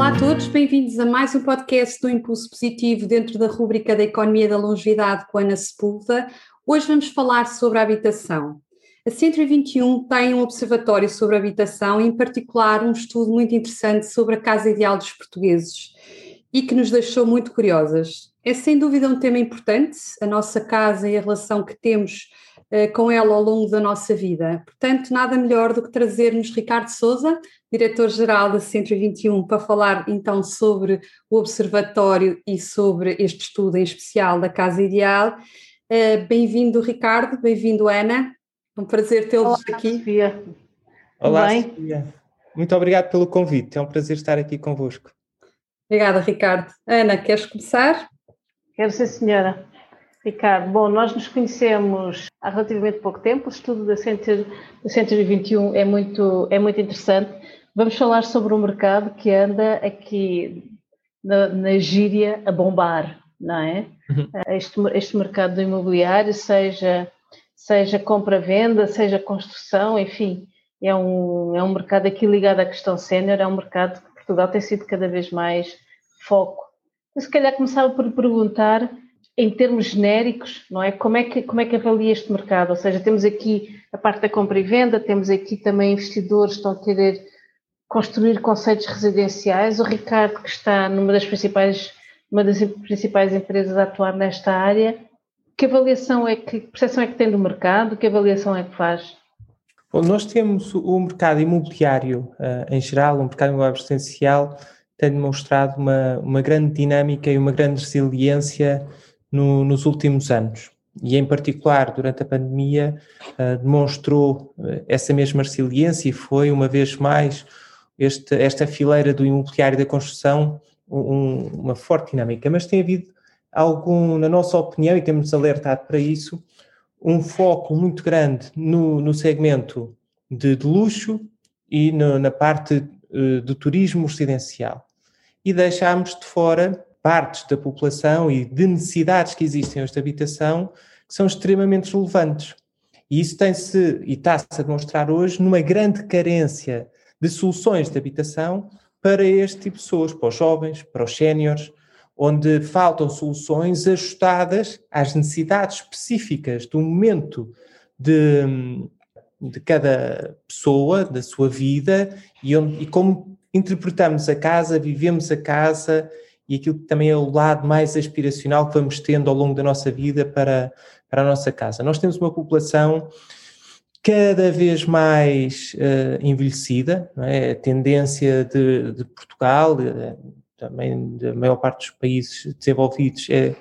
Olá a todos, bem-vindos a mais um podcast do Impulso Positivo dentro da rúbrica da Economia da Longevidade com Ana Sepulta. Hoje vamos falar sobre a habitação. A 121 tem um observatório sobre a habitação em particular, um estudo muito interessante sobre a casa ideal dos portugueses e que nos deixou muito curiosas. É sem dúvida um tema importante, a nossa casa e a relação que temos eh, com ela ao longo da nossa vida. Portanto, nada melhor do que trazermos Ricardo Souza, diretor-geral da 121, para falar então sobre o Observatório e sobre este estudo em especial da Casa Ideal. Eh, bem-vindo, Ricardo, bem-vindo, Ana. É um prazer tê-los aqui. Sofia. Olá, Sofia. Muito obrigado pelo convite, é um prazer estar aqui convosco. Obrigada, Ricardo. Ana, queres começar? Quero sim, senhora. Ricardo, bom, nós nos conhecemos há relativamente pouco tempo, o estudo da da Century 21 é muito, é muito interessante. Vamos falar sobre um mercado que anda aqui na, na gíria a bombar, não é? Uhum. Este, este mercado do imobiliário, seja, seja compra-venda, seja construção, enfim, é um, é um mercado aqui ligado à questão sénior, é um mercado que Portugal tem sido cada vez mais foco. Eu, se calhar começava por perguntar em termos genéricos, não é? Como é que como é que avalia este mercado? Ou seja, temos aqui a parte da compra e venda, temos aqui também investidores que estão a querer construir conceitos residenciais. O Ricardo, que está numa das principais uma das principais empresas a atuar nesta área, que avaliação é que, que percepção é que tem do mercado? Que avaliação é que faz? Bom, nós temos o mercado imobiliário uh, em geral, o mercado imobiliário residencial tem demonstrado uma, uma grande dinâmica e uma grande resiliência no, nos últimos anos. E, em particular, durante a pandemia, uh, demonstrou uh, essa mesma resiliência e foi, uma vez mais, este, esta fileira do imobiliário da construção um, uma forte dinâmica. Mas tem havido algum, na nossa opinião, e temos alertado para isso, um foco muito grande no, no segmento de, de luxo e no, na parte uh, do turismo residencial. E deixámos de fora partes da população e de necessidades que existem hoje de habitação que são extremamente relevantes. E isso tem-se e está-se a demonstrar hoje numa grande carência de soluções de habitação para este tipo de pessoas, para os jovens, para os séniores, onde faltam soluções ajustadas às necessidades específicas do momento de, de cada pessoa, da sua vida, e, onde, e como interpretamos a casa, vivemos a casa e aquilo que também é o lado mais aspiracional que vamos tendo ao longo da nossa vida para, para a nossa casa. Nós temos uma população cada vez mais uh, envelhecida, é? a tendência de, de Portugal, uh, também da maior parte dos países desenvolvidos, é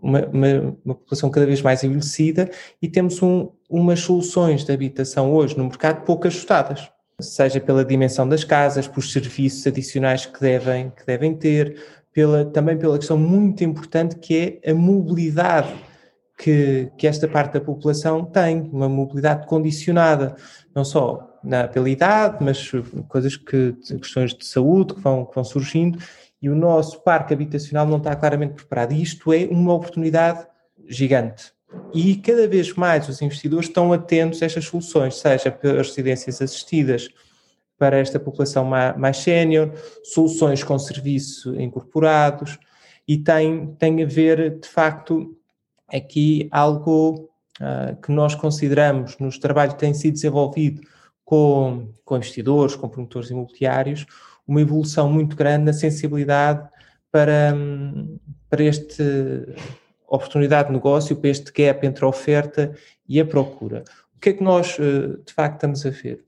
uma, uma, uma, população cada vez mais envelhecida e temos um, umas soluções de habitação hoje no mercado pouco ajustadas, seja pela dimensão das casas, pelos serviços adicionais que devem, que devem ter, pela, também pela questão muito importante que é a mobilidade que, que esta parte da população tem, uma mobilidade condicionada, não só na, pela idade, mas coisas que, questões de saúde que vão, que vão surgindo, e o nosso parque habitacional não está claramente preparado. E isto é uma oportunidade gigante. E cada vez mais os investidores estão atentos a estas soluções, seja pelas residências assistidas, para esta população mais sénior, soluções com serviço incorporados, e tem, tem a ver, de facto, aqui algo uh, que nós consideramos nos trabalhos que têm sido desenvolvido com, com investidores, com promotores imobiliários, uma evolução muito grande na sensibilidade para, para esta oportunidade de negócio, para este gap entre a oferta e a procura. O que é que nós, de facto, estamos a ver?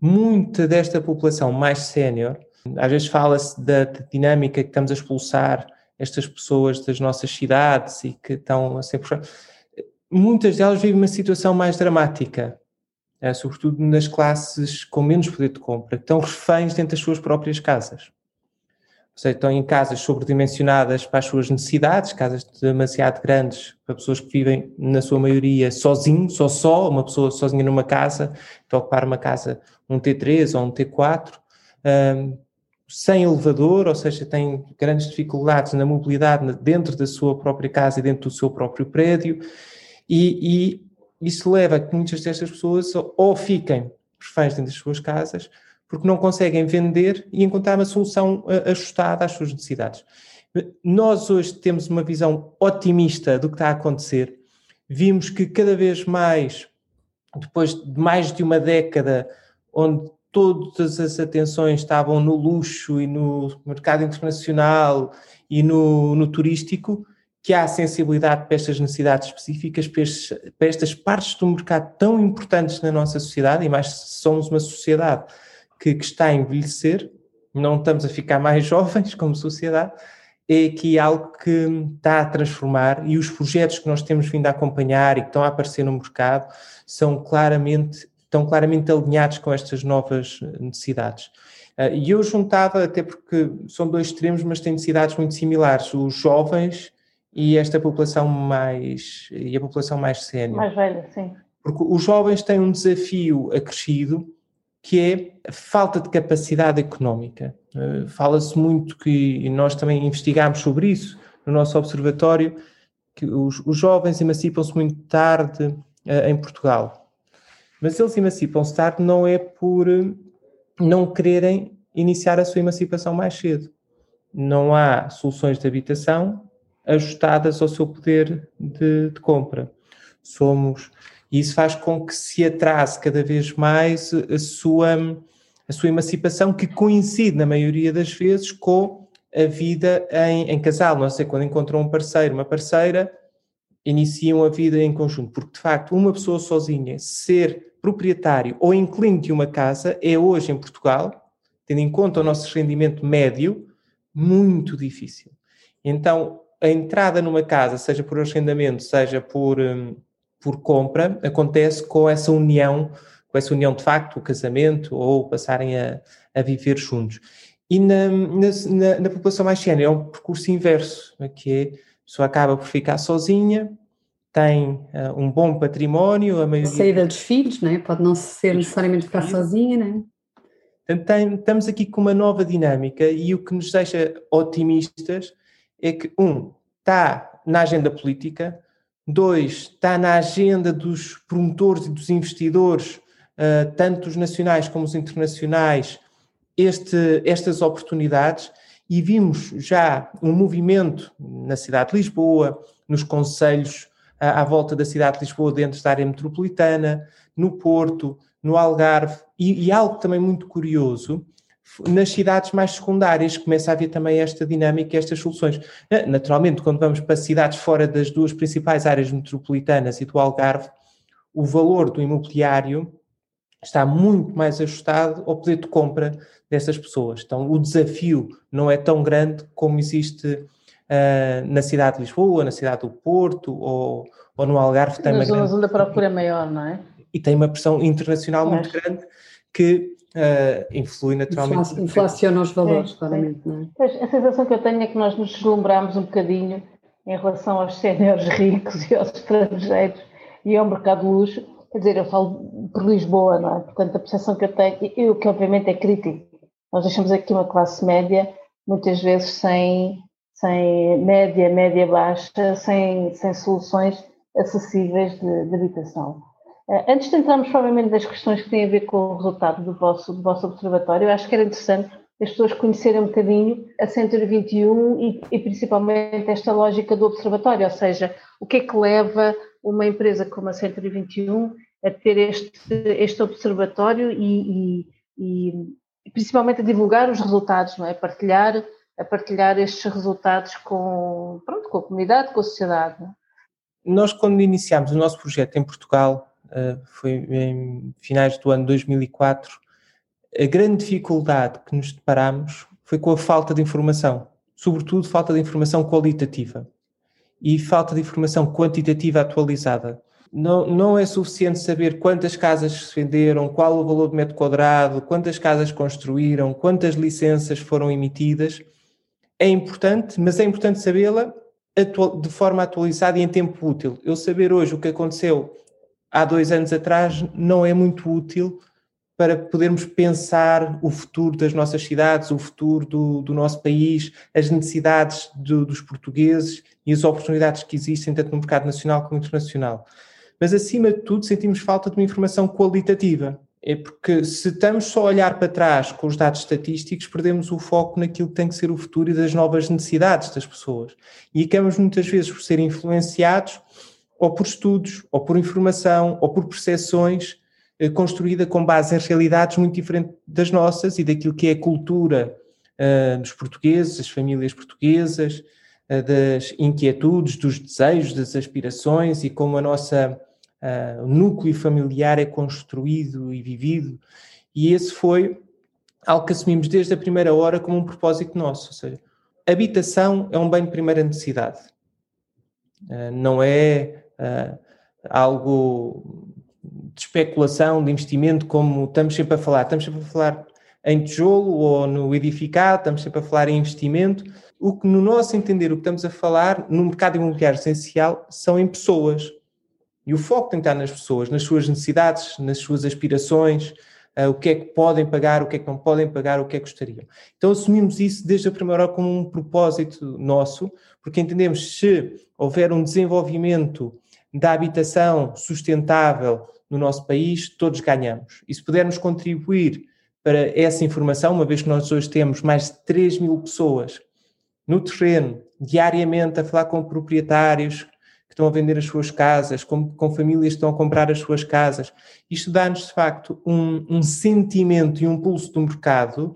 Muita desta população mais sénior, às vezes fala-se da dinâmica que estamos a expulsar estas pessoas das nossas cidades e que estão a ser muitas delas vivem uma situação mais dramática, é, sobretudo nas classes com menos poder de compra, que estão reféns dentro das suas próprias casas. Ou seja, estão em casas sobredimensionadas para as suas necessidades, casas demasiado grandes para pessoas que vivem, na sua maioria, sozinhos, só só, uma pessoa sozinha numa casa, para ocupar uma casa, um T3 ou um T4, um, sem elevador, ou seja, tem grandes dificuldades na mobilidade dentro da sua própria casa e dentro do seu próprio prédio, e, e isso leva a que muitas destas pessoas ou fiquem reféns dentro das suas casas, porque não conseguem vender e encontrar uma solução eh, ajustada às suas necessidades. Nós hoje temos uma visão otimista do que está a acontecer. Vimos que cada vez mais, depois de mais de uma década, onde todas as atenções estavam no luxo e no mercado internacional e no, no turístico, que há sensibilidade para estas necessidades específicas, para, estes, para, estas partes do mercado tão importantes na nossa sociedade, e mais somos uma sociedade que, que, está a envelhecer, não estamos a ficar mais jovens como sociedade, é aqui algo que está a transformar e os projetos que nós temos vindo a acompanhar e que estão a aparecer no mercado são claramente, estão claramente alinhados com estas novas necessidades. Ah, e eu juntava, até porque são dois extremos, mas têm necessidades muito similares, os jovens e esta população mais e a população mais sénior. Mais velha, sim. Porque os jovens têm um desafio acrescido que é a falta de capacidade económica. Uh, Fala-se muito que, e nós também investigamos sobre isso no nosso observatório, que os, os jovens emancipam-se muito tarde em Portugal. Mas eles emancipam-se tarde não é por uh, não quererem iniciar a sua emancipação mais cedo. Não há soluções de habitação ajustadas ao seu poder de, de compra. Somos e isso faz com que se atrase cada vez mais a sua, a sua emancipação, que coincide, na maioria das vezes, com a vida em, em casal. Não sei, quando encontram um parceiro, uma parceira, iniciam a vida em conjunto. Porque, de facto, uma pessoa sozinha ser proprietário ou inquilino de uma casa é hoje em Portugal, tendo em conta o nosso rendimento médio, muito difícil. Então, a entrada numa casa, seja por arrendamento, seja por, um, por compra, acontece com essa união, com essa união de facto, o casamento ou passarem a, a viver juntos. E na, na, na população mais sénior é um percurso inverso, que é, a pessoa acaba por ficar sozinha, tem uh, um bom património, a maioria... Saída dos filhos, não é? Pode não ser necessariamente ficar sozinha, não é? Portanto, estamos aqui com uma nova dinâmica e o que nos deixa otimistas é que, um, está na agenda política, dois, está na agenda dos promotores e dos investidores, uh, tanto os nacionais como os internacionais, este, estas oportunidades e vimos já um movimento na cidade de Lisboa, nos conselhos à volta da cidade de Lisboa, dentro da área metropolitana, no Porto, no Algarve, e, e algo também muito curioso nas cidades mais secundárias começa a haver também esta dinâmica, estas soluções. Naturalmente, quando vamos para cidades fora das duas principais áreas metropolitanas e do Algarve, o valor do imobiliário está muito mais ajustado ao poder de compra dessas pessoas. Então, o desafio não é tão grande como existe uh, na cidade de Lisboa, na cidade do Porto ou, ou no Algarve. Tem Nas zonas onde a procura é maior, não é? E tem uma pressão internacional muito grande que uh, influi naturalmente. Inflaciona os valores, é, claramente. Não é? A sensação que eu tenho é que nós nos deslumbramos um bocadinho em relação aos séniores ricos e aos estrangeiros e ao mercado de luxo. Quer dizer, eu falo por Lisboa, não é? Portanto, a percepção que eu tenho, e o que obviamente é crítico, nós deixamos aqui uma classe média, muitas vezes sem, sem média, média baixa, sem, sem soluções acessíveis de, de habitação. Eh, antes de entrarmos provavelmente nas questões que têm a ver com o resultado do vosso, do vosso observatório, acho que era interessante as pessoas conhecerem um bocadinho a Century 21 e, e, principalmente esta lógica do observatório, ou seja, o que é que leva uma empresa como a Century 21 a ter este, este observatório e, e, e principalmente a divulgar os resultados, não é? Partilhar a partilhar estes resultados com, pronto, com a comunidade, com a sociedade. É? Nós, quando iniciámos o nosso projeto em Portugal, foi em finais do ano 2004, a grande dificuldade que nos deparamos foi com a falta de informação, sobretudo falta de informação qualitativa e falta de informação quantitativa atualizada. Não, não é suficiente saber quantas casas se venderam, qual o valor de metro quadrado, quantas casas construíram, quantas licenças foram emitidas. É importante, mas é importante sabê-la de forma atualizada e em tempo útil. Eu saber hoje o que aconteceu há dois anos atrás não é muito útil para podermos pensar o futuro das nossas cidades, o futuro do, do nosso país, as necessidades do, dos portugueses e as oportunidades que existem tanto no mercado nacional como internacional. Mas, acima de tudo, sentimos falta de uma informação qualitativa. É porque se estamos só a olhar para trás com os dados estatísticos, perdemos o foco naquilo que tem que ser o futuro e das novas necessidades das pessoas. E acabamos muitas vezes por ser influenciados ou por estudos, ou por informação, ou por percepções eh, construída com base em realidades muito diferentes das nossas e daquilo que é a cultura uh, dos portugueses, das famílias portuguesas, uh, das inquietudes, dos desejos, das aspirações e como a nossa uh, núcleo familiar é construído e vivido. E esse foi algo que assumimos desde a primeira hora como um propósito nosso, ou seja, habitação é um bem de primeira necessidade. não é uh, algo de especulação, de investimento, como estamos sempre a falar. Estamos sempre a falar em tijolo ou no edificado, estamos sempre a falar em investimento. O que, no nosso entender, o que estamos a falar no mercado imobiliário essencial são em pessoas. E o foco tem que estar nas pessoas, nas suas necessidades, nas suas aspirações, uh, o que é que podem pagar, o que é que não podem pagar, o que é que gostariam. Então assumimos isso desde a primeira hora como um propósito nosso, porque entendemos que se houver um desenvolvimento da habitação sustentável no nosso país, todos ganhamos. E se pudermos contribuir para essa informação, uma vez que nós hoje temos mais de 3 mil pessoas no terreno, diariamente, a falar com proprietários que estão a vender as suas casas, com, com famílias que estão a comprar as suas casas, isto dá-nos, de facto, um, um sentimento e um pulso do mercado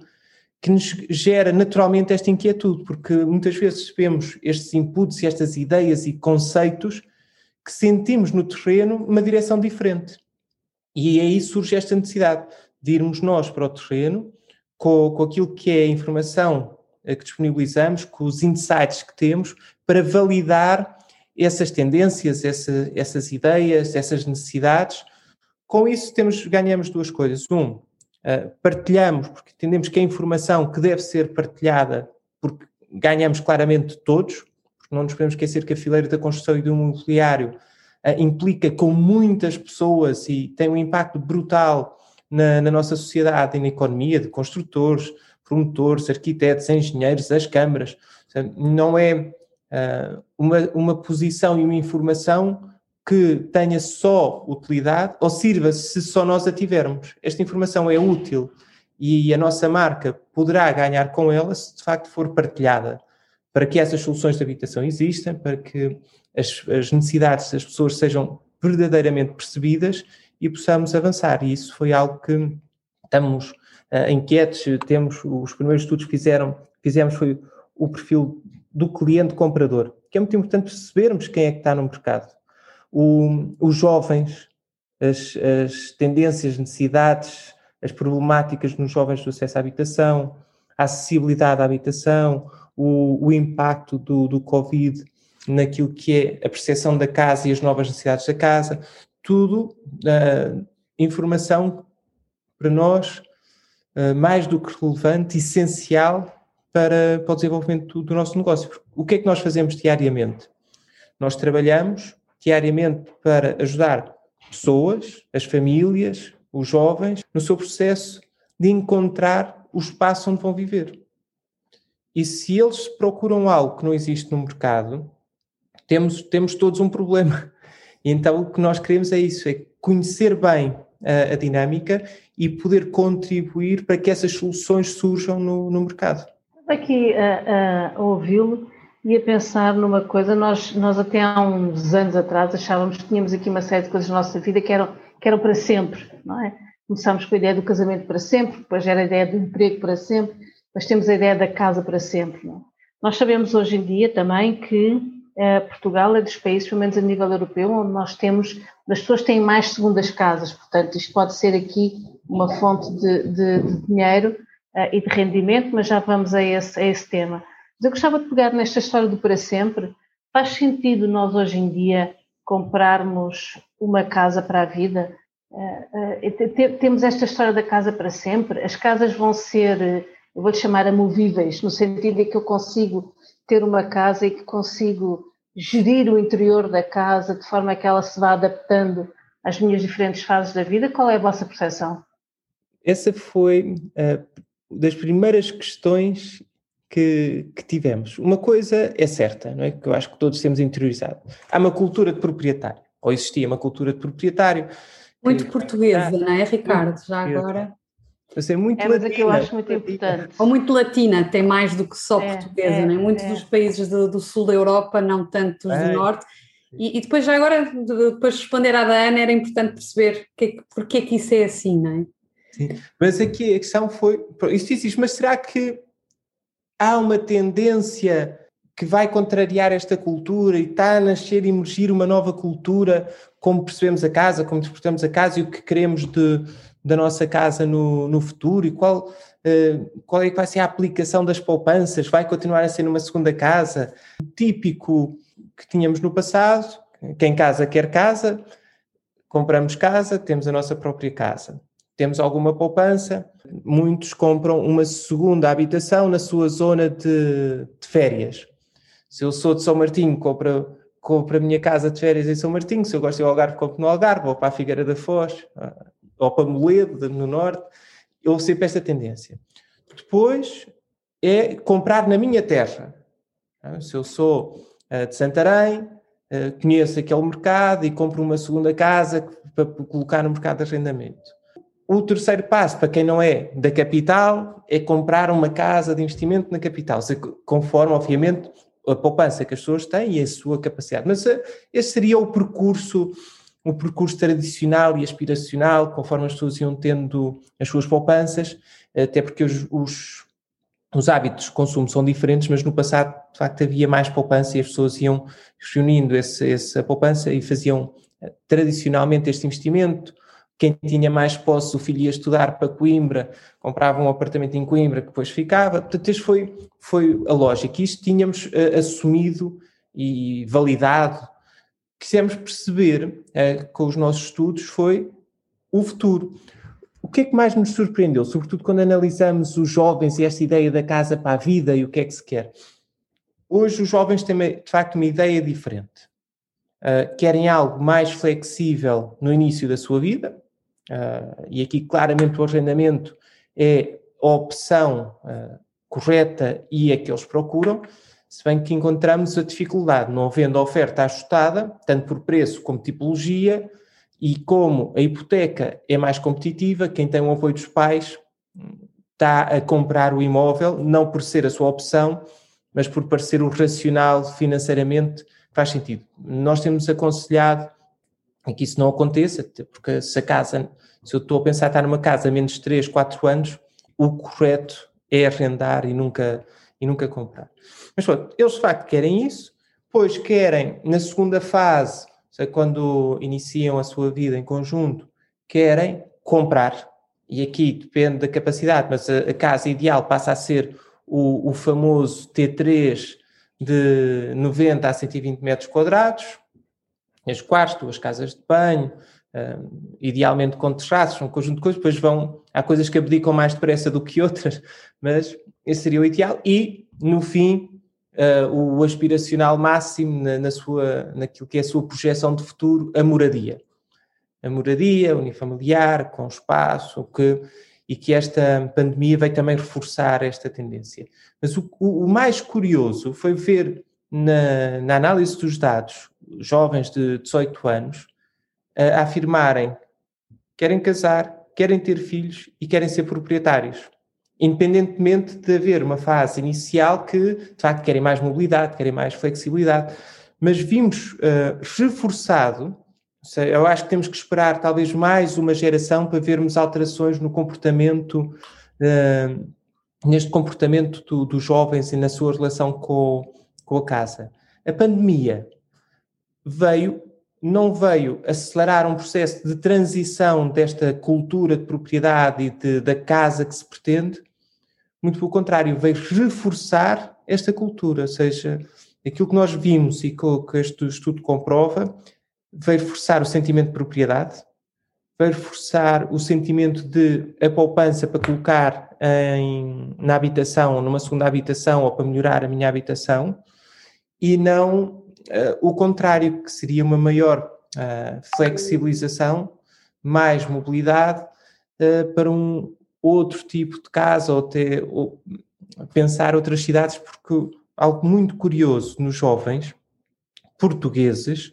que nos gera naturalmente esta inquietude, porque muitas vezes vemos estes inputs e estas ideias e conceitos que sentimos no terreno uma direção diferente. E aí surge esta necessidade de irmos nós para o terreno com, com aquilo que é a informação que disponibilizamos, com os insights que temos, para validar essas tendências, essa, essas ideias, essas necessidades. Com isso temos, ganhamos duas coisas. Um, uh, partilhamos, porque entendemos que a informação que deve ser partilhada, porque ganhamos claramente todos, porque não nos podemos esquecer que a fileira da construção e do imobiliário uh, implica com muitas pessoas e tem um impacto brutal na, na, nossa sociedade e na economia, de construtores, promotores, arquitetos, engenheiros, as câmaras. Não é uh, uma, uma posição e uma informação que tenha só utilidade ou sirva se só nós a tivermos. Esta informação é útil e a nossa marca poderá ganhar com ela se de facto for partilhada para que essas soluções de habitação existam, para que as, as necessidades das pessoas sejam verdadeiramente percebidas e possamos avançar. E isso foi algo que estamos uh, inquietos, temos os primeiros estudos que fizeram, fizemos foi o perfil do cliente comprador, que é muito importante percebermos quem é que está no mercado. O, os jovens, as, as tendências, necessidades, as problemáticas nos jovens do acesso à habitação, a acessibilidade à habitação, o, o impacto do, do Covid naquilo que é a percepção da casa e as novas necessidades da casa, tudo uh, informação para nós uh, mais do que relevante, essencial para, para o desenvolvimento do, do nosso negócio. O que é que nós fazemos diariamente? Nós trabalhamos diariamente para ajudar pessoas, as famílias, os jovens, no seu processo de encontrar o espaço onde vão viver. E se eles procuram algo que não existe no mercado, temos, temos todos um problema. E então o que nós queremos é isso, é conhecer bem a, a dinâmica e poder contribuir para que essas soluções surjam no, no mercado. Aqui a, a ouvi-lo e a pensar numa coisa, nós, nós até há uns anos atrás achávamos que tínhamos aqui uma série de coisas na nossa vida que eram, que eram para sempre, não é? Começámos com a ideia do casamento para sempre, depois era a ideia do emprego para sempre, mas temos a ideia da casa para sempre. Não? É? Nós sabemos hoje em dia também que eh, Portugal é dos países, pelo menos a nível europeu, onde nós temos, as pessoas têm mais segundas casas, portanto, isto pode ser aqui uma fonte de, de, de dinheiro e de rendimento, mas já vamos a esse, a esse tema. Mas eu gostava de pegar nesta história do para sempre. Faz sentido nós hoje em dia comprarmos uma casa para a vida? Uh, uh, temos esta história da casa para sempre. As casas vão ser, eu vou-lhe chamar amovíveis, no sentido de que eu consigo ter uma casa e que consigo gerir o interior da casa de forma que ela se vá adaptando às minhas diferentes fases da vida? Qual é a vossa percepção? Essa foi das primeiras questões que, que, tivemos. Uma coisa é certa, não é? Que eu acho que todos temos interiorizado. Há uma cultura de proprietário, ou existia uma cultura de proprietário. Muito portuguesa, não é, Ricardo? Já agora. Mas é muito é, latina. que eu acho muito importante. Ou muito latina, tem mais do que só é, portuguesa, é, não é? Muitos é. dos países do, do, sul da Europa, não tanto os do norte. E, e, depois, já agora, depois de responder à da Ana, era importante perceber que, porque é que isso é assim, não é? Mas aqui a questão foi, isto existe, mas será que há uma tendência que vai contrariar esta cultura e está a nascer e emergir uma nova cultura, como percebemos a casa, como interpretamos a casa e o que queremos de, da nossa casa no, no futuro e qual, uh, qual é que vai ser a aplicação das poupanças? Vai continuar a ser numa segunda casa? Típico que tínhamos no passado, quem casa quer casa, compramos casa, temos a nossa própria casa. Temos alguma poupança, muitos compram uma segunda habitação na sua zona de, de férias. Se eu sou de São Martinho, compro, compro a minha casa de férias em São Martinho, se eu gosto de Algarve, compro no Algarve, ou para a Figueira da Foz, ou para Moledo, no Norte, houve sempre esta tendência. Depois é comprar na minha terra. Se eu sou uh, de Santarém, conheço aquele mercado e compro uma segunda casa para colocar no mercado de arrendamento. O terceiro passo, para quem não é da capital, é comprar uma casa de investimento na capital, conforme, obviamente, a poupança que as pessoas têm e a sua capacidade. Mas uh, esse seria o percurso um percurso tradicional e aspiracional, conforme as pessoas iam tendo as suas poupanças, até porque os, os, os hábitos de consumo são diferentes, mas no passado, de facto, havia mais poupança e as pessoas iam reunindo esse, essa poupança e faziam eh, tradicionalmente este investimento. Quem tinha mais posse, o filho ia estudar para Coimbra, comprava um apartamento em Coimbra que depois ficava. Portanto, isto foi, foi a lógica. Isto tínhamos uh, assumido e validado quisemos perceber eh, com os nossos estudos foi o futuro. O que é que mais nos surpreendeu, sobretudo quando analisamos os jovens e esta ideia da casa para a vida e o que é que se quer? Hoje os jovens têm, de facto, uma ideia diferente. Uh, querem algo mais flexível no início da sua vida, uh, e aqui claramente o arrendamento é a opção uh, correta e a que eles procuram, se bem que encontramos a dificuldade, não havendo oferta ajustada, tanto por preço como tipologia, e como a hipoteca é mais competitiva, quem tem o apoio dos pais está a comprar o imóvel, não por ser a sua opção, mas por parecer o racional financeiramente faz sentido. Nós temos aconselhado que isso não aconteça, porque se a casa, se eu estou a pensar estar numa casa a menos de 3, 4 anos, o correto é arrendar e nunca, e nunca comprar. Mas pronto, eles de facto querem isso, depois querem, na segunda fase, seja, quando iniciam a sua vida em conjunto, querem comprar. E aqui depende da capacidade, mas a, a casa ideal passa a ser o, o, famoso T3 de 90 a 120 metros quadrados, as quartos, duas casas de banho, um, idealmente com terraços, um conjunto de coisas, depois vão, há coisas que abdicam mais depressa do que outras, mas esse seria o ideal, e no fim uh, o aspiracional máximo na, na, sua, naquilo que é a sua projeção de futuro, a moradia. A moradia unifamiliar, com espaço, que, e que esta pandemia veio também reforçar esta tendência. Mas o, o, o mais curioso foi ver na, na, análise dos dados jovens de 18 anos a afirmarem querem casar, querem ter filhos e querem ser proprietários independentemente de haver uma fase inicial que, de facto, querem mais mobilidade, querem mais flexibilidade, mas vimos uh, reforçado, eu acho que temos que esperar talvez mais uma geração para vermos alterações no comportamento uh, neste comportamento do, dos jovens e na sua relação com, com a casa. A pandemia veio, não veio acelerar um processo de transição desta cultura de propriedade e de, da casa que se pretende, muito pelo contrário, veio reforçar esta cultura, ou seja, aquilo que nós vimos e que este estudo comprova, veio reforçar o sentimento de propriedade, veio reforçar o sentimento de a poupança para colocar em, na habitação, numa segunda habitação ou para melhorar a minha habitação, e não o contrário, que seria uma maior uh, flexibilização, mais mobilidade uh, para um outro tipo de casa ou até ou pensar outras cidades, porque algo muito curioso nos jovens portugueses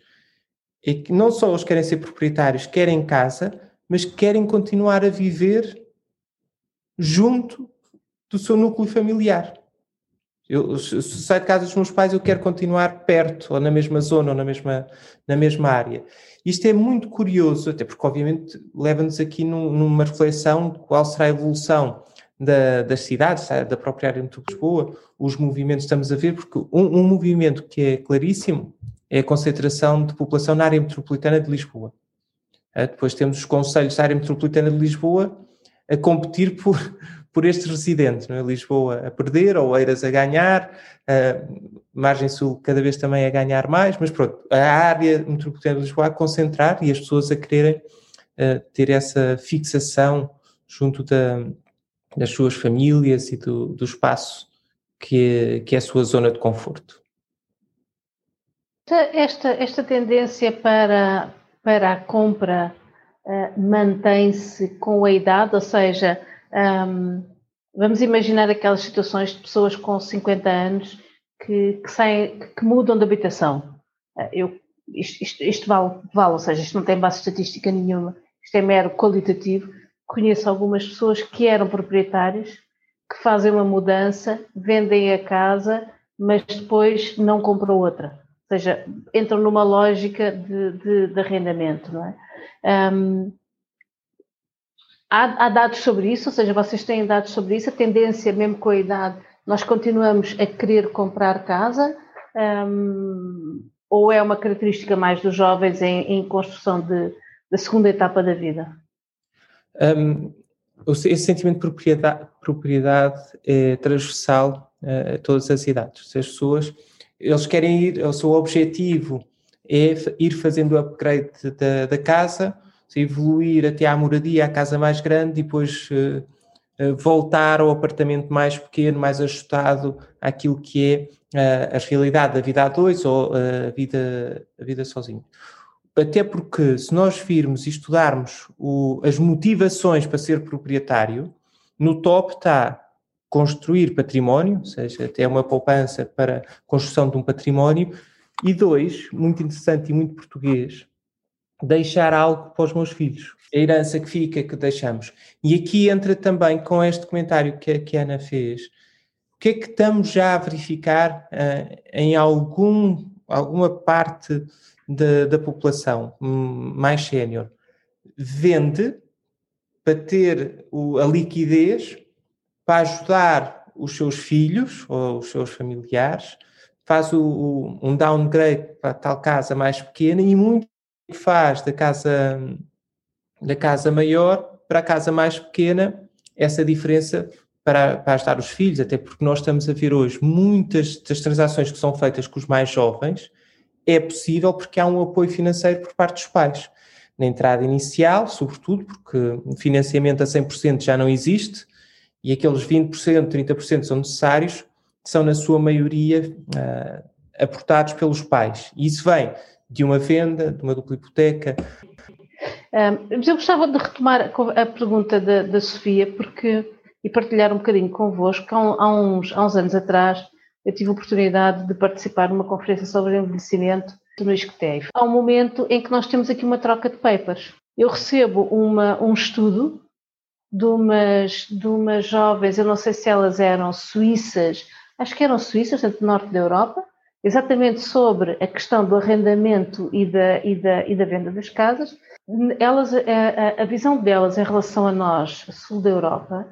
é que não só os querem ser proprietários, querem casa, mas querem continuar a viver junto do seu núcleo familiar. Eu, se saio de casa dos meus pais, eu quero continuar perto, ou na mesma zona, ou na mesma, na mesma área. Isto é muito curioso, até porque, obviamente, leva-nos aqui num, numa reflexão de qual será a evolução da, das cidades, da própria área de Lisboa, os movimentos estamos a ver, porque um, um movimento que é claríssimo é a concentração de população na área metropolitana de Lisboa. Uh, depois temos os conselhos da área metropolitana de Lisboa a competir por, por estes residentes, é? Lisboa a perder, ou Eiras a ganhar, uh, Margem Sul cada vez também a ganhar mais, mas pronto, a área metropolitana de Lisboa a concentrar e as pessoas a quererem uh, ter essa fixação junto da, das suas famílias e do, do espaço que é, que é a sua zona de conforto. Esta, esta tendência para, para a compra uh, mantém-se com a idade, ou seja, um, vamos imaginar aquelas situações de pessoas com 50 anos que, que, saem, que mudam de habitação. Uh, eu, isto, isto, isto vale, vale, ou seja, isto não tem base estatística nenhuma, isto é mero qualitativo. Conheço algumas pessoas que eram proprietários, que fazem uma mudança, vendem a casa, mas depois não compram outra ou seja, entram numa lógica de, de, de arrendamento, não é? Um, há, há, dados sobre isso, ou seja, vocês têm dados sobre isso, a tendência, mesmo com a idade, nós continuamos a querer comprar casa, um, ou é uma característica mais dos jovens em, em construção de, da segunda etapa da vida? Um, esse sentimento de propriedade, propriedade é transversal a todas as idades. As pessoas eles querem ir, o seu objetivo é ir fazendo o upgrade da, da casa, evoluir até à moradia, à casa mais grande e depois uh, uh, voltar ao apartamento mais pequeno, mais ajustado àquilo que é uh, a realidade da vida a dois ou a, vida, a vida sozinho. Até porque, se nós virmos e estudarmos o, as motivações para ser proprietário, no top está construir património, ou seja, até uma poupança para construção de um património, e dois, muito interessante e muito português, deixar algo para os meus filhos. A herança que fica, que deixamos. E aqui entra também com este comentário que, a Ana fez. O que é que estamos já a verificar uh, em algum, alguma parte da, da população um, mais sénior? Vende para ter o, a liquidez para ajudar os seus filhos ou os seus familiares, faz o, o, um downgrade para tal casa mais pequena e muito faz da casa da casa maior para a casa mais pequena essa diferença para, para ajudar os filhos, até porque nós estamos a ver hoje muitas das transações que são feitas com os mais jovens é possível porque há um apoio financeiro por parte dos pais. Na entrada inicial, sobretudo, porque financiamento a 100% já não existe, e aqueles 20%, 30% são necessários, são na sua maioria uh, aportados pelos pais. E isso vem de uma venda, de uma dupla hipoteca. Um, eu gostava de retomar a pergunta da, da, Sofia, porque e partilhar um bocadinho convosco. Há, uns, há uns anos atrás eu tive a oportunidade de participar numa conferência sobre envelhecimento no ISCTEI. Há um momento em que nós temos aqui uma troca de papers. Eu recebo uma, um estudo de umas, de umas jovens, eu não sei se elas eram suíças, acho que eram suíças, portanto, do norte da Europa, exatamente sobre a questão do arrendamento e da, e da, e da venda das casas. Elas, a, a visão delas em relação a nós, sul da Europa,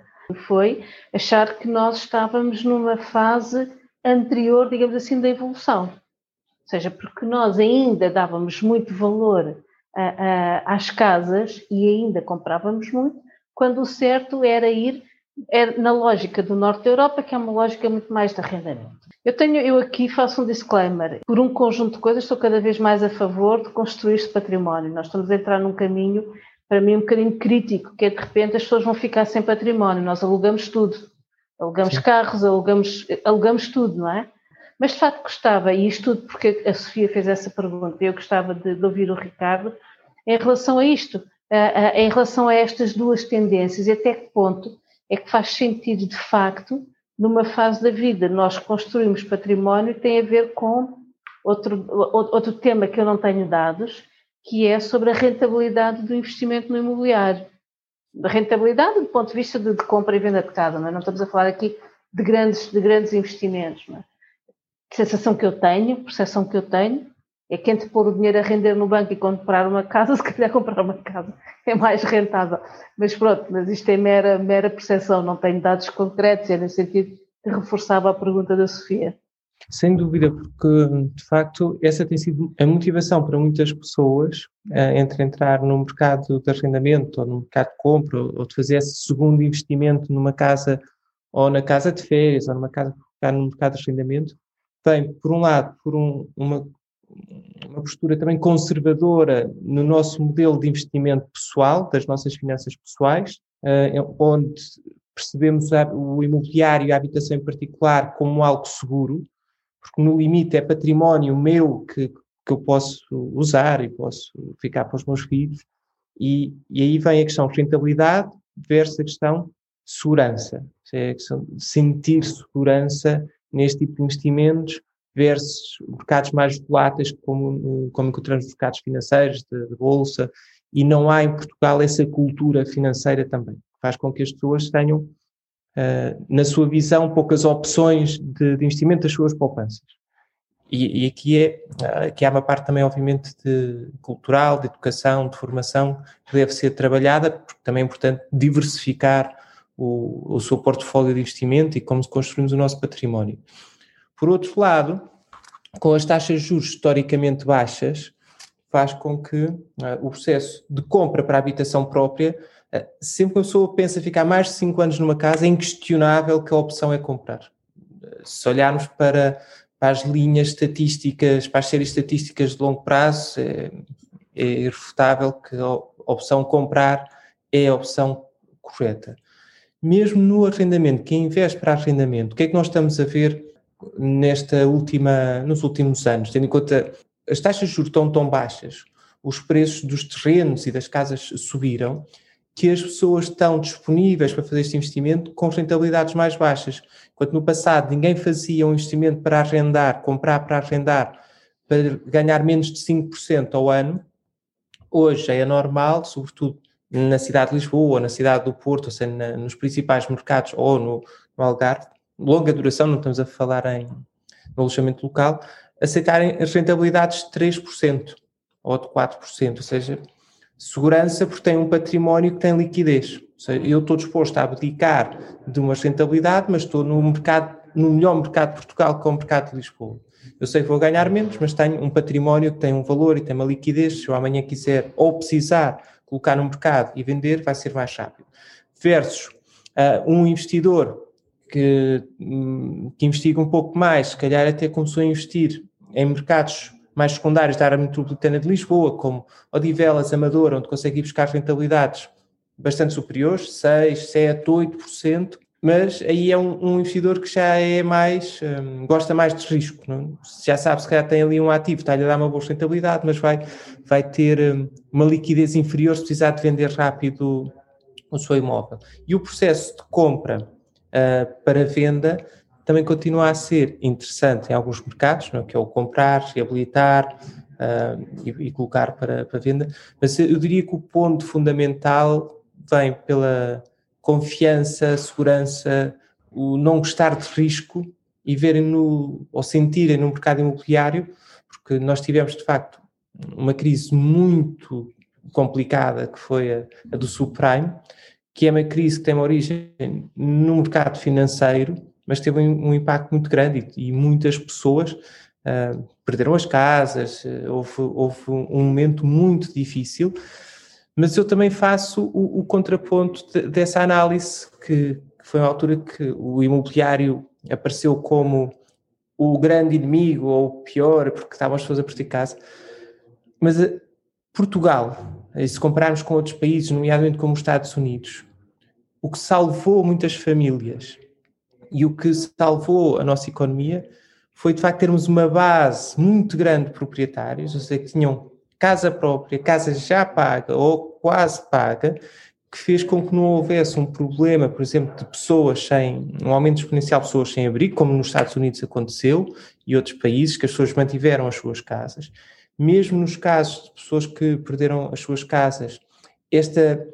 foi achar que nós estávamos numa fase anterior, digamos assim, da evolução. Ou seja, porque nós ainda dávamos muito valor a, a, às casas e ainda comprávamos muito, quando o certo era ir era na lógica do norte da Europa, que é uma lógica muito mais de arrendamento. Eu tenho, eu aqui faço um disclaimer. Por um conjunto de coisas, estou cada vez mais a favor de construir-se património. Nós estamos a entrar num caminho, para mim, um bocadinho crítico, que é de repente as pessoas vão ficar sem património. Nós alugamos tudo. Alugamos Sim. carros, alugamos, alugamos tudo, não é? Mas de facto gostava, e isto tudo porque a Sofia fez essa pergunta, eu gostava de, de ouvir o Ricardo, em relação a isto, em relação a estas duas tendências, e até que ponto é que faz sentido de facto numa fase da vida nós construímos património tem a ver com outro, outro tema que eu não tenho dados, que é sobre a rentabilidade do investimento no imobiliário. A rentabilidade do ponto de vista de, de compra e venda de casa, não, é? não estamos a falar aqui de grandes, de grandes investimentos. Não é? Sensação que eu tenho, percepção que eu tenho, é que entre pôr o dinheiro a render no banco e comprar uma casa, se calhar comprar uma casa é mais rentável. Mas pronto, mas isto é mera, mera percepção, não tenho dados concretos, é nesse sentido que reforçava a pergunta da Sofia. Sem dúvida, porque de facto essa tem sido a motivação para muitas pessoas uh, entre entrar no mercado de arrendamento ou no mercado de compra ou de fazer esse segundo investimento numa casa ou na casa de férias ou numa casa no mercado de arrendamento, tem, por um lado, por um, uma uma postura também conservadora no nosso modelo de investimento pessoal, das nossas finanças pessoais, eh, onde percebemos o imobiliário e a habitação em particular como algo seguro, porque no limite é património meu que, que eu posso usar e posso ficar para os meus filhos, e, e aí vem a questão de rentabilidade versus a questão de segurança, é a questão de sentir segurança neste tipo de investimentos, versus mercados mais voláteis, como, como encontramos mercados financeiros, de, de, bolsa, e não há em Portugal essa cultura financeira também, que faz com que as pessoas tenham, uh, na sua visão, poucas opções de, de investimento das suas poupanças. E, e aqui, é, aqui há uma parte também, obviamente, de cultural, de educação, de formação, que deve ser trabalhada, porque também é importante diversificar o, o seu portfólio de investimento e como construímos o nosso património. Por outro lado, com as taxas de juros historicamente baixas, faz com que uh, o processo de compra para a habitação própria, uh, sempre que a pessoa pensa ficar mais de 5 anos numa casa, é inquestionável que a opção é comprar. Uh, se olharmos para, para, as linhas estatísticas, para as séries estatísticas de longo prazo, é, é irrefutável que a opção comprar é a opção correta. Mesmo no arrendamento, quem investe para arrendamento, o que é que nós estamos a ver nesta última, nos últimos anos, tendo em conta as taxas de juros estão tão baixas, os preços dos terrenos e das casas subiram, que as pessoas estão disponíveis para fazer este investimento com rentabilidades mais baixas. Enquanto no passado ninguém fazia um investimento para arrendar, comprar para arrendar, para ganhar menos de 5% ao ano, hoje é normal, sobretudo na cidade de Lisboa, na cidade do Porto, ou seja, na, nos principais mercados, ou no, no Algarve, longa duração, não estamos a falar em no alojamento local, aceitarem as rentabilidades de 3% ou de 4%, ou seja, segurança porque tem um património que tem liquidez. Ou seja, eu estou disposto a abdicar de uma rentabilidade, mas estou no mercado, no melhor mercado de Portugal que é o mercado de Lisboa. Eu sei que vou ganhar menos, mas tenho um património que tem um valor e tem uma liquidez. Se eu amanhã quiser ou precisar colocar no mercado e vender, vai ser mais rápido. Versus uh, um investidor que, hum, que investiga um pouco mais, se calhar até começou a investir em mercados mais secundários da área metropolitana de Lisboa, como Odivelas, Amadora, onde consegue ir buscar rentabilidades bastante superiores, 6, 7, 8%, mas aí é um, um investidor que já é mais, um, gosta mais de risco, não? já sabe se calhar tem ali um ativo, está-lhe a dar uma boa rentabilidade, mas vai, vai ter um, uma liquidez inferior se precisar de vender rápido o seu imóvel. E o processo de compra uh, para venda também continua a ser interessante em alguns mercados, não, é? que é o comprar, reabilitar uh, e, e, colocar para, para venda, mas eu diria que o ponto fundamental vem pela confiança, segurança, o não gostar de risco e verem no, ou sentirem no mercado imobiliário, porque nós tivemos de facto uma crise muito complicada que foi a, a do subprime, que é uma crise que tem uma origem no mercado financeiro, mas teve um, um impacto muito grande e, e muitas pessoas uh, perderam as casas, uh, houve, houve, um momento muito difícil, mas eu também faço o, o contraponto de, dessa análise, que, que, foi uma altura que o imobiliário apareceu como o grande inimigo ou o pior, porque estavam as pessoas a perder casa, mas uh, Portugal, se compararmos com outros países, nomeadamente como os Estados Unidos, o que salvou muitas famílias e o que salvou a nossa economia foi de facto termos uma base muito grande de proprietários, ou seja, que tinham casa própria, casa já paga ou quase paga, que fez com que não houvesse um problema, por exemplo, de pessoas sem, um aumento exponencial de pessoas sem abrigo, como nos Estados Unidos aconteceu, e outros países, que as pessoas mantiveram as suas casas. Mesmo nos casos de pessoas que perderam as suas casas, esta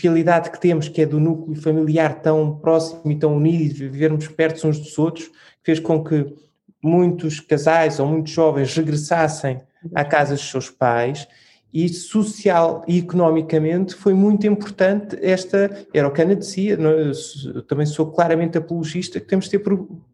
realidade que temos, que é do núcleo familiar tão próximo e tão unido e vivermos perto uns dos outros, fez com que muitos casais ou muitos jovens regressassem à casa dos seus pais e social e economicamente foi muito importante esta, era o que a Ana dizia, é? eu também sou claramente apologista que temos de ter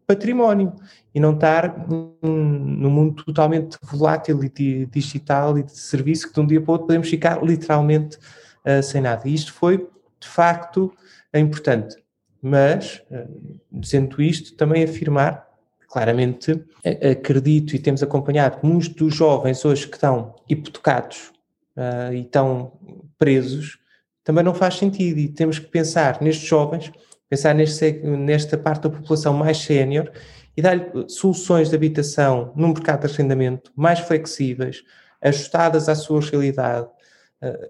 património e não estar num mundo totalmente volátil e digital e de serviço que de um dia para o outro podemos ficar literalmente uh, sem nada. E isto foi, de facto, importante. Mas, uh, dizendo isto, também afirmar, claramente, acredito e temos acompanhado muitos dos jovens hoje que estão hipotecados uh, e estão presos, também não faz sentido e temos que pensar nestes jovens, pensar neste, nesta parte da população mais sénior e dar-lhe soluções de habitação num mercado de arrendamento mais flexíveis, ajustadas à sua realidade,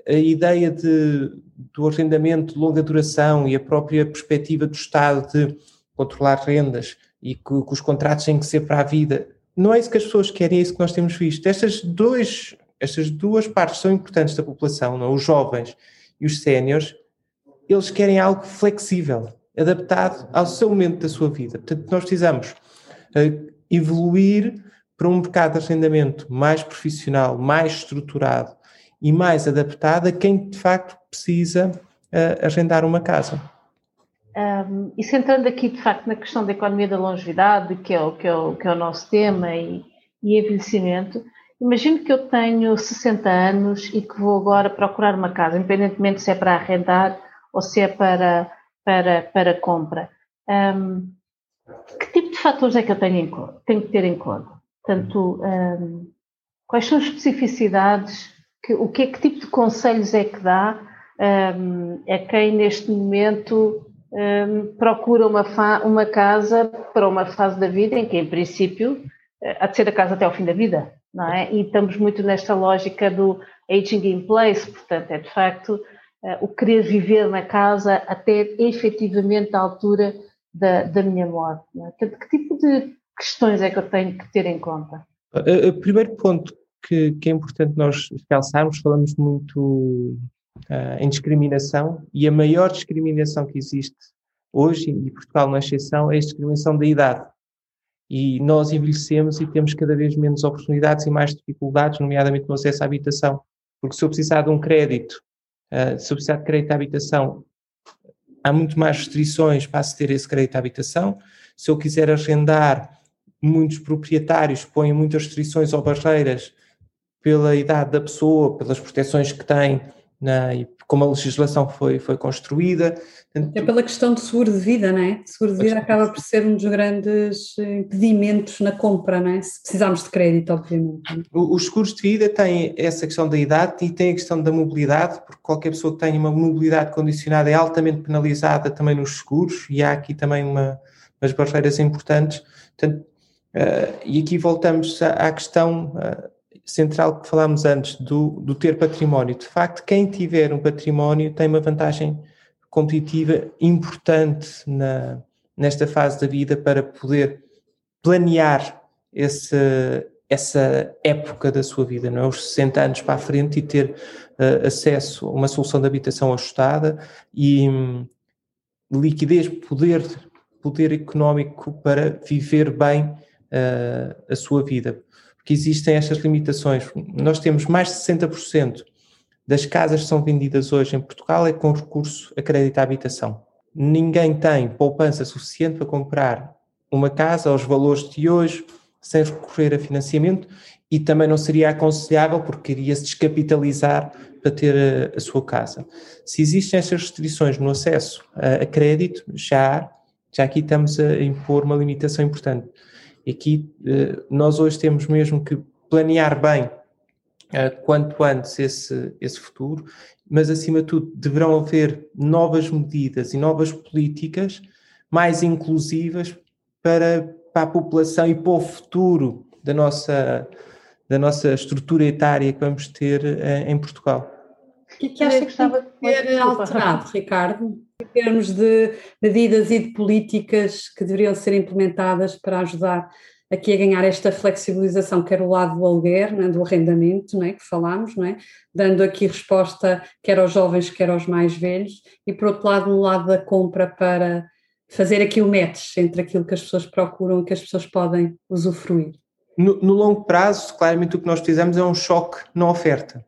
a ideia de, do arrendamento de longa duração e a própria perspectiva do Estado de controlar rendas e que, que, os contratos têm que ser para a vida, não é isso que as pessoas querem, é isso que nós temos visto. Estas, dois, estas duas partes são importantes da população, não? É? os jovens e os séniores, eles querem algo flexível, adaptado ao seu momento da sua vida. Portanto, nós precisamos uh, evoluir para um mercado de arrendamento mais profissional, mais estruturado, e mais adaptada a quem de facto precisa uh, arrendar uma casa. Um, e centrando aqui de facto na questão da economia da longevidade, que é o, que é o, que é o nosso tema, e, e envelhecimento, imagino que eu tenho 60 anos e que vou agora procurar uma casa, independentemente se é para arrendar ou se é para, para, para compra. Um, que tipo de fatores é que eu tenho, em, tenho que ter em conta? Portanto, um, quais são as especificidades que, o que, é, que tipo de conselhos é que dá um, é quem neste momento um, procura uma, uma casa para uma fase da vida em que, em princípio, eh, há de ser a casa até ao fim da vida, não é? E estamos muito nesta lógica do aging in place, portanto, é de facto o querer viver na casa até efetivamente à altura da, da minha morte. É? Portanto, que tipo de questões é que eu tenho que ter em conta? O primeiro ponto que, que é importante nós realçarmos, falamos muito uh, em discriminação e a maior discriminação que existe hoje, e Portugal não é exceção, é a discriminação da idade. E nós envelhecemos e temos cada vez menos oportunidades e mais dificuldades, nomeadamente no acesso à habitação. Porque se eu precisar de um crédito, uh, eu precisar de crédito à habitação, há muito mais restrições para se ter esse crédito à habitação. Se eu quiser arrendar, muitos proprietários põem muitas restrições ou barreiras pela idade da pessoa, pelas proteções que tem né, e como a legislação foi, foi construída. É pela questão do seguro de vida, não é? O seguro de vida acaba por ser um dos grandes impedimentos na compra, não é? Se precisarmos de crédito, obviamente. É? Os seguros de vida têm essa questão da idade e têm a questão da mobilidade, porque qualquer pessoa que tenha uma mobilidade condicionada é altamente penalizada também nos seguros e há aqui também uma, umas barreiras importantes. Portanto, uh, e aqui voltamos à, à questão. Uh, central que falámos antes, do, do ter património. De facto, quem tiver um património tem uma vantagem competitiva importante na, nesta fase da vida para poder planear esse, essa época da sua vida, não é? Os 60 anos para a frente e ter uh, acesso a uma solução de habitação ajustada e um, liquidez, poder, poder económico para viver bem uh, a sua vida que existem estas limitações. Nós temos mais de 60% das casas que são vendidas hoje em Portugal é com recurso a crédito à habitação. Ninguém tem poupança suficiente para comprar uma casa aos valores de hoje sem recorrer a financiamento e também não seria aconselhável porque iria se descapitalizar para ter a, a, sua casa. Se existem estas restrições no acesso a, a, crédito, já, já aqui estamos a impor uma limitação importante. E aqui eh, nós hoje temos mesmo que planear bem eh, quanto antes esse, esse futuro, mas acima de tudo deverão haver novas medidas e novas políticas mais inclusivas para, para a população e para o futuro da nossa, da nossa estrutura etária que vamos ter eh, em Portugal. O que, é que acha que tem que ser alterado, Ricardo, em termos de medidas e de políticas que deveriam ser implementadas para ajudar aqui a ganhar esta flexibilização, quer o lado do aluguer, né, do arrendamento, né, que falámos, né, dando aqui resposta quer aos jovens, quer aos mais velhos, e por outro lado, no lado da compra para fazer aqui o match entre aquilo que as pessoas procuram e que as pessoas podem usufruir. No, no longo prazo, claramente o que nós fizemos é um choque na oferta.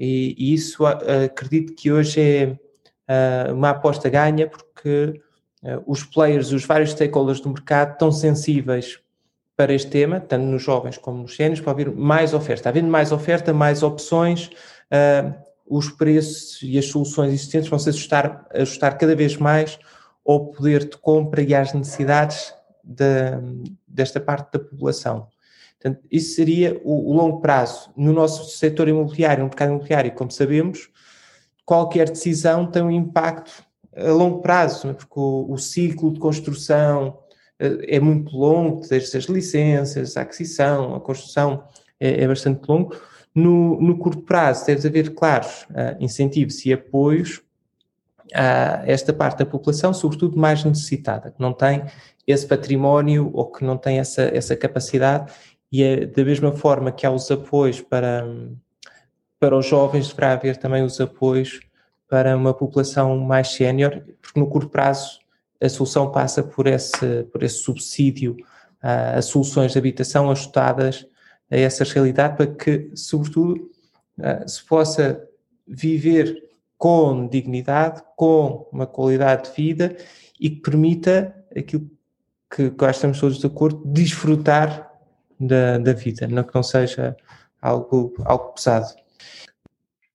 E, e isso acredito que hoje é uma aposta ganha, porque os players, os vários stakeholders do mercado estão sensíveis para este tema, tanto nos jovens como nos sénios, para haver mais oferta. Havendo mais oferta, mais opções, uh, os preços e as soluções existentes vão se ajustar, ajustar cada vez mais ao poder de compra e às necessidades de, desta parte da população. Portanto, isso seria o, o, longo prazo. No nosso setor imobiliário, no mercado imobiliário, como sabemos, qualquer decisão tem um impacto a longo prazo, é? porque o, o ciclo de construção, é muito longo, desde as licenças, a aquisição, a construção é, é bastante longo. No, no, curto prazo, deve haver, claro, uh, incentivos e apoios a esta parte da população, sobretudo mais necessitada, que não tem esse património ou que não tem essa, essa capacidade, e é da mesma forma que há os apoios para, para os jovens, deverá haver também os apoios para uma população mais sénior, porque no curto prazo a solução passa por esse, por esse subsídio uh, a soluções de habitação ajustadas a essas realidades para que, sobretudo, uh, se possa viver com dignidade, com uma qualidade de vida e que permita aquilo que, que estamos todos de acordo, desfrutar da, da vida, não que não seja algo, algo pesado.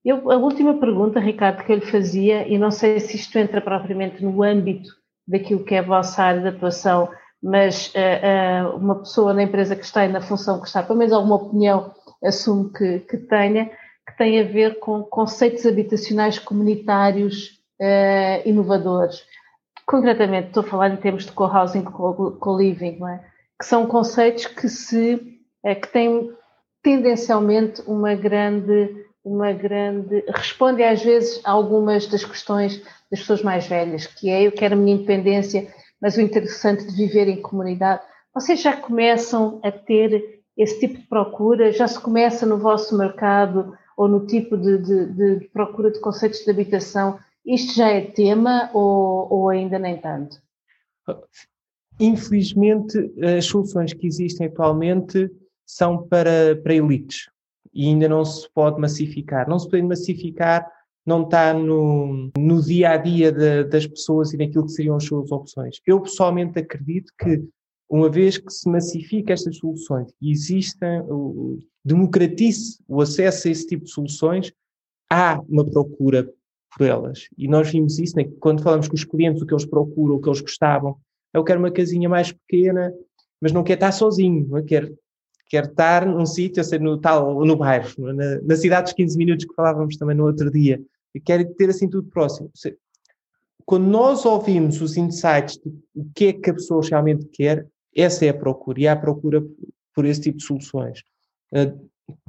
Eu, a última pergunta, Ricardo, que eu lhe fazia, e não sei se isto entra propriamente no âmbito daquilo que é a vossa área de atuação, mas uh, uh, uma pessoa na empresa que está e na função que está, pelo menos alguma opinião assume que, que tenha, que tem a ver com conceitos habitacionais comunitários uh, inovadores. Concretamente, estou a falar em termos de co-housing, co-living, é? Que são conceitos que se que têm tendencialmente uma grande uma grande responde às vezes a algumas das questões das pessoas mais velhas, que é eu quero a minha independência, mas o interessante de viver em comunidade. Vocês já começam a ter esse tipo de procura? Já se começa no vosso mercado ou no tipo de, de, de procura de conceitos de habitação? Isto já é tema ou, ou ainda nem tanto? Infelizmente, as soluções que existem atualmente são para, para elites e ainda não se pode massificar. Não se pode massificar não está no, no dia a dia de, das pessoas e naquilo que seriam as suas opções. Eu pessoalmente acredito que, uma vez que se massifica estas soluções e existem, democratize o acesso a esse tipo de soluções, há uma procura por elas. E nós vimos isso né, quando falamos com os clientes, o que eles procuram, o que eles gostavam. Eu quero uma casinha mais pequena, mas não quer estar sozinho, não quer quer estar num sítio, sei, no tal, no bairro, na, na cidade dos 15 minutos que falávamos também no outro dia, e quer ter assim tudo próximo. Quando nós ouvimos os insights do que é que a pessoa realmente quer, essa é a procura, e há a procura por esse tipo de soluções. A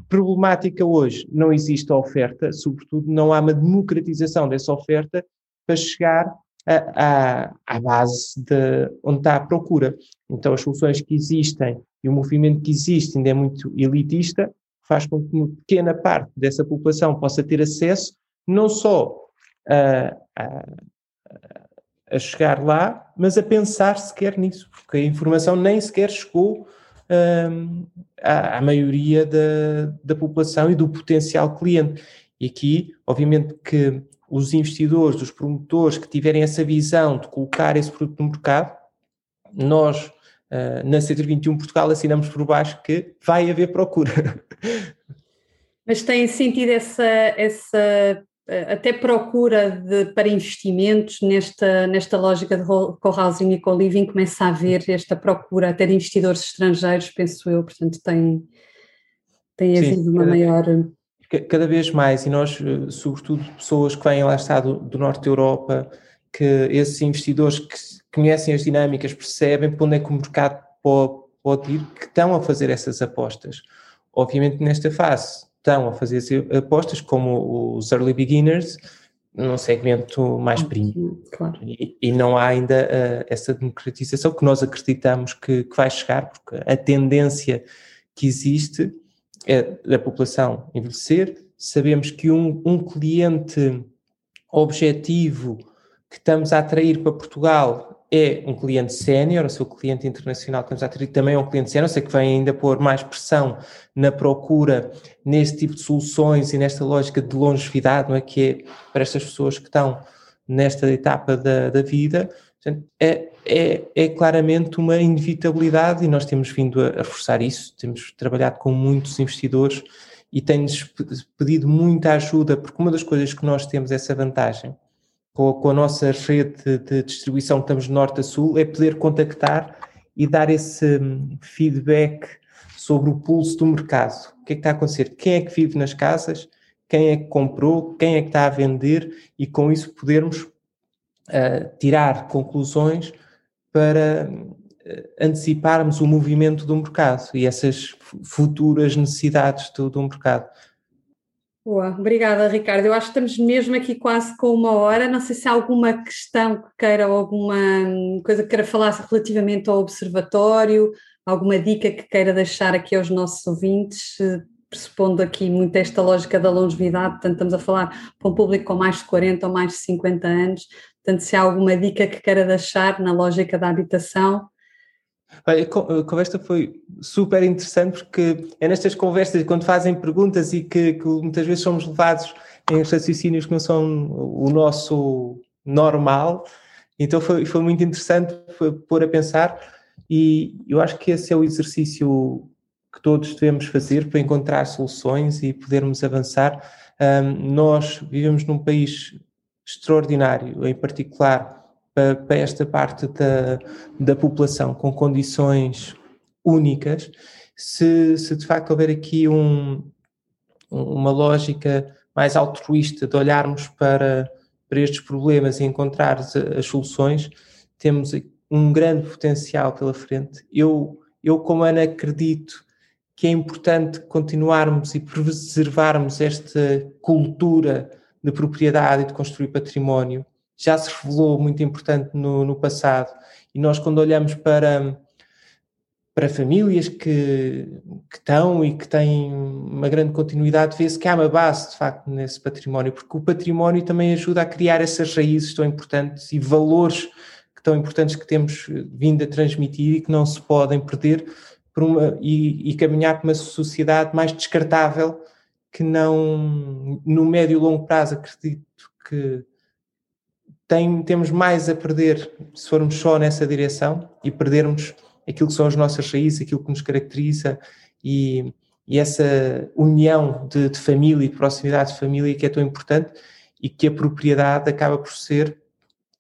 problemática hoje, não existe oferta, sobretudo não há uma democratização dessa oferta para chegar à, base de onde está a procura. Então as soluções que existem e o movimento que existe ainda é muito elitista, faz com que uma pequena parte dessa população possa ter acesso não só a, a, a chegar lá, mas a pensar sequer nisso, porque a informação nem sequer chegou um, à, à, maioria da, da população e do potencial cliente. E aqui, obviamente, que os investidores, os promotores que tiverem essa visão de colocar esse produto no mercado, nós uh, na C21 Portugal assinamos por baixo que vai haver procura. Mas tem sentido essa, essa eh, até procura de, para investimentos nesta, nesta lógica de co-housing e co-living começa a haver esta procura até de investidores estrangeiros, penso eu, portanto tem, tem havido Sim, uma maior... Cada vez mais, e nós, eh, sobretudo pessoas que vêm lá está do, do norte da Europa, que esses investidores que conhecem as dinâmicas, percebem para onde é que o mercado pode, pode ir, que estão a fazer essas apostas. Obviamente nesta fase estão a fazer apostas como os early beginners num segmento mais premium. Claro. E, e, não há ainda uh, essa democratização que nós acreditamos que, que, vai chegar, porque a tendência que existe é da população envelhecer. Sabemos que um, um cliente objetivo que estamos a atrair para Portugal é um cliente sénior, o seu cliente internacional que estamos a atrair também é um cliente sénior, sei que vem ainda pôr mais pressão na procura nesse tipo de soluções e nesta lógica de longevidade, não é? Que é para estas pessoas que estão nesta etapa da, da vida, é, é, é, claramente uma inevitabilidade e nós temos vindo a, reforçar isso, temos trabalhado com muitos investidores e tem-nos pedido muita ajuda, porque uma das coisas que nós temos essa vantagem com a, com a nossa rede de, de distribuição que estamos de norte a sul, é poder contactar e dar esse hum, feedback sobre o pulso do mercado. O que é que está a acontecer? Quem é que vive nas casas? Quem é que comprou? Quem é que está a vender? E com isso podermos uh, tirar conclusões para uh, anteciparmos o movimento do mercado e essas futuras necessidades do, do mercado. Boa, obrigada Ricardo. Eu acho que estamos mesmo aqui quase com uma hora. Não sei se há alguma questão que queira, alguma coisa que queira falar relativamente ao observatório, alguma dica que queira deixar aqui aos nossos ouvintes, eh, pressupondo aqui muito esta lógica da longevidade, portanto estamos a falar para um público com mais de 40 ou mais de 50 anos, portanto se há alguma dica que queira deixar na lógica da habitação, a conversa foi super interessante porque é nestas conversas, quando fazem perguntas e que, que muitas vezes somos levados em raciocínios que não são o nosso normal, então foi, foi muito interessante pôr a pensar e eu acho que esse é o exercício que todos devemos fazer para encontrar soluções e podermos avançar. Um, nós vivemos num país extraordinário, em particular para, para esta parte da, da população com condições únicas, se, se de facto houver aqui um, uma lógica mais altruísta de olharmos para, para estes problemas e encontrar as, soluções, temos um grande potencial pela frente. Eu, eu como Ana, acredito que é importante continuarmos e preservarmos esta cultura de propriedade e de construir património já se revelou muito importante no, no passado. E nós, quando olhamos para, para famílias que, que estão e que têm uma grande continuidade, vê-se que há uma base, de facto, nesse património, porque o património também ajuda a criar essas raízes tão importantes e valores tão importantes que temos vindo a transmitir e que não se podem perder uma, e, e caminhar para uma sociedade mais descartável que não, no médio e longo prazo, acredito que tem, temos mais a perder se formos só nessa direção e perdermos aquilo que são as nossas raízes, aquilo que nos caracteriza e, e essa união de, de, família e de proximidade de família que é tão importante e que a propriedade acaba por ser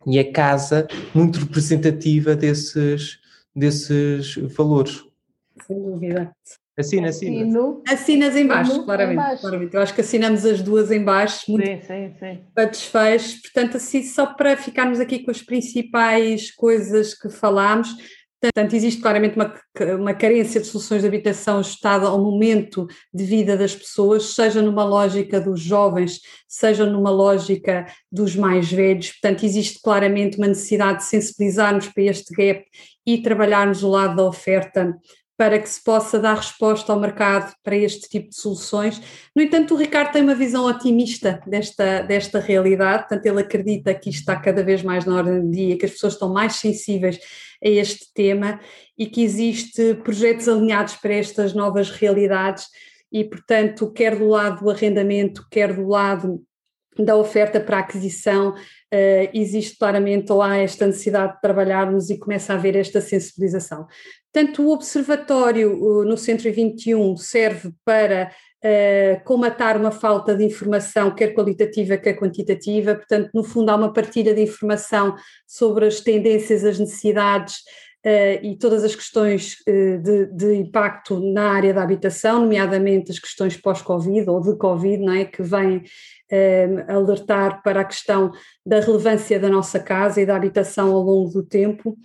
e a casa muito representativa desses, desses valores. Sem dúvida. Assina, assina. Assino. Assinas em baixo, claramente, em claramente. Eu acho que assinamos as duas em baixo, muito sim, sim, sim. satisfeitos. Portanto, assim, só para ficarmos aqui com as principais coisas que falámos, Portanto, existe claramente uma, uma carência de soluções de habitação ajustada ao momento de vida das pessoas, seja numa lógica dos jovens, seja numa lógica dos mais velhos. Portanto, existe claramente uma necessidade de sensibilizarmos para este gap e trabalharmos o lado da oferta para que se possa dar resposta ao mercado para este tipo de soluções. No entanto, o Ricardo tem uma visão otimista desta, desta realidade, portanto, ele acredita que isto está cada vez mais na ordem do dia, que as pessoas estão mais sensíveis a este tema e que existe projetos alinhados para estas novas realidades e, portanto, quer do lado do arrendamento, quer do lado da oferta para aquisição, uh, existe claramente há esta necessidade de trabalharmos e começa a haver esta sensibilização. Portanto, o Observatório no Centro 21 serve para uh, comatar uma falta de informação, quer qualitativa, quer quantitativa, portanto, no fundo, há uma partilha de informação sobre as tendências, as necessidades. Uh, e todas as questões uh, de, de, impacto na área da habitação, nomeadamente as questões pós-Covid ou de Covid, não é, que vêm alertar para a questão da relevância da nossa casa e da habitação ao longo do tempo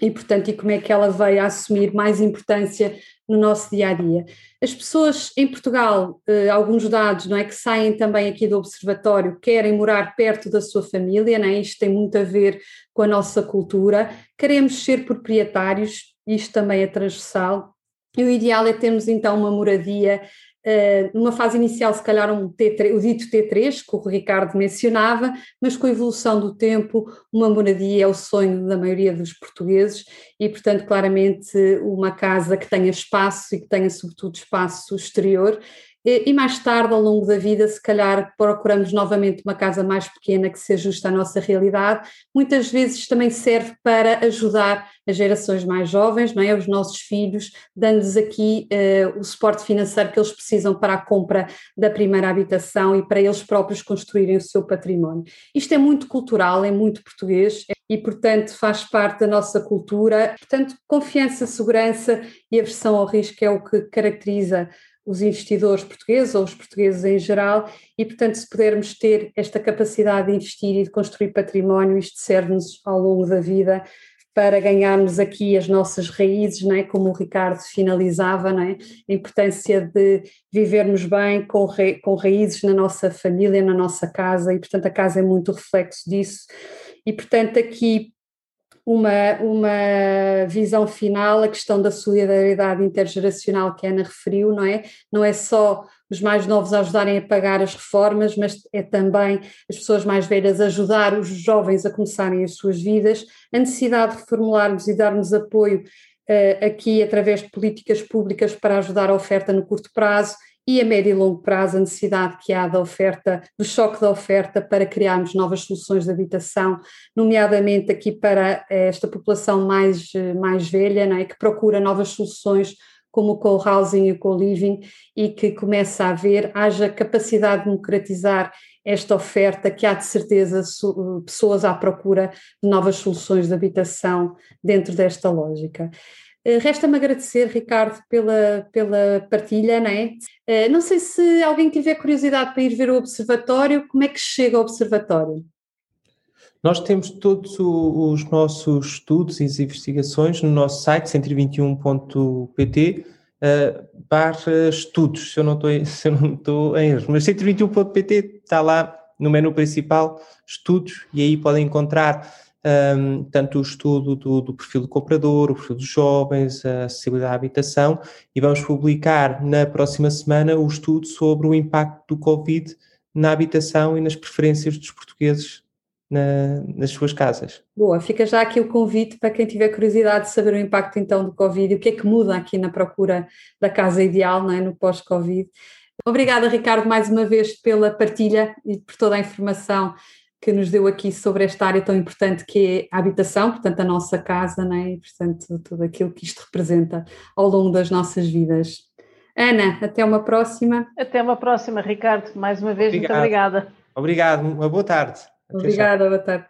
e, portanto, e como é que ela veio a assumir mais importância no nosso dia a dia. As pessoas em Portugal, eh, alguns dados não é, que saem também aqui do Observatório, querem morar perto da sua família, não é? isto tem muito a ver com a nossa cultura, queremos ser proprietários, isto também é transversal, e o ideal é termos então uma moradia Uh, numa fase inicial, se calhar um T3, o dito T3, que o Ricardo mencionava, mas com a evolução do tempo, uma moradia é o sonho da maioria dos portugueses e, portanto, claramente uma casa que tenha espaço e que tenha, sobretudo, espaço exterior e mais tarde, ao longo da vida, se calhar procuramos novamente uma casa mais pequena que se ajuste à nossa realidade. Muitas vezes também serve para ajudar as gerações mais jovens, não é? os nossos filhos, dando-lhes aqui uh, o suporte financeiro que eles precisam para a compra da primeira habitação e para eles próprios construírem o seu património. Isto é muito cultural, é muito português e, portanto, faz parte da nossa cultura. Portanto, confiança, segurança e aversão ao risco é o que caracteriza os investidores portugueses ou os portugueses em geral, e portanto, se pudermos ter esta capacidade de investir e de construir património, isto serve-nos ao longo da vida para ganharmos aqui as nossas raízes, não é? como o Ricardo finalizava, não é? a importância de vivermos bem com, ra com raízes na nossa família, na nossa casa, e portanto a casa é muito reflexo disso. E portanto aqui uma, uma visão final, a questão da solidariedade intergeracional que a Ana referiu, não é? Não é só os mais novos ajudarem a pagar as reformas, mas é também as pessoas mais velhas ajudar os jovens a começarem as suas vidas, a necessidade de reformularmos e darmos apoio uh, aqui através de políticas públicas para ajudar a oferta no curto prazo e a médio e longo prazo a necessidade que há da oferta, do choque da oferta para criarmos novas soluções de habitação, nomeadamente aqui para esta população mais, mais velha, não é? que procura novas soluções como o co-housing e o co-living e que começa a haver, haja capacidade de democratizar esta oferta, que há de certeza pessoas à procura de novas soluções de habitação dentro desta lógica. Eh, resta-me agradecer, Ricardo, pela, pela partilha, não é? Eh, não sei se alguém tiver curiosidade para ir ver o observatório, como é que chega ao observatório? Nós temos todos os nossos estudos e investigações no nosso site, centro21.pt, uh, barra estudos, se eu não estou, se eu não estou em erro. Mas centro21.pt está lá no menu principal, estudos, e aí podem encontrar um, tanto o estudo do, do, perfil do comprador, o perfil dos jovens, a acessibilidade à habitação, e vamos publicar na próxima semana o estudo sobre o impacto do Covid na habitação e nas preferências dos portugueses na, nas suas casas. Boa, fica já aqui o convite para quem tiver curiosidade de saber o impacto então do Covid o que é que muda aqui na procura da casa ideal não é, no pós-Covid. Obrigada, Ricardo, mais uma vez pela partilha e por toda a informação que nos deu aqui sobre esta área tão importante que é a habitação, portanto, a nossa casa, né? e portanto, tudo aquilo que isto representa ao longo das nossas vidas. Ana, até uma próxima. Até uma próxima, Ricardo. Mais uma vez, Obrigado. muito obrigada. Obrigado, uma boa tarde. Obrigada, boa tarde.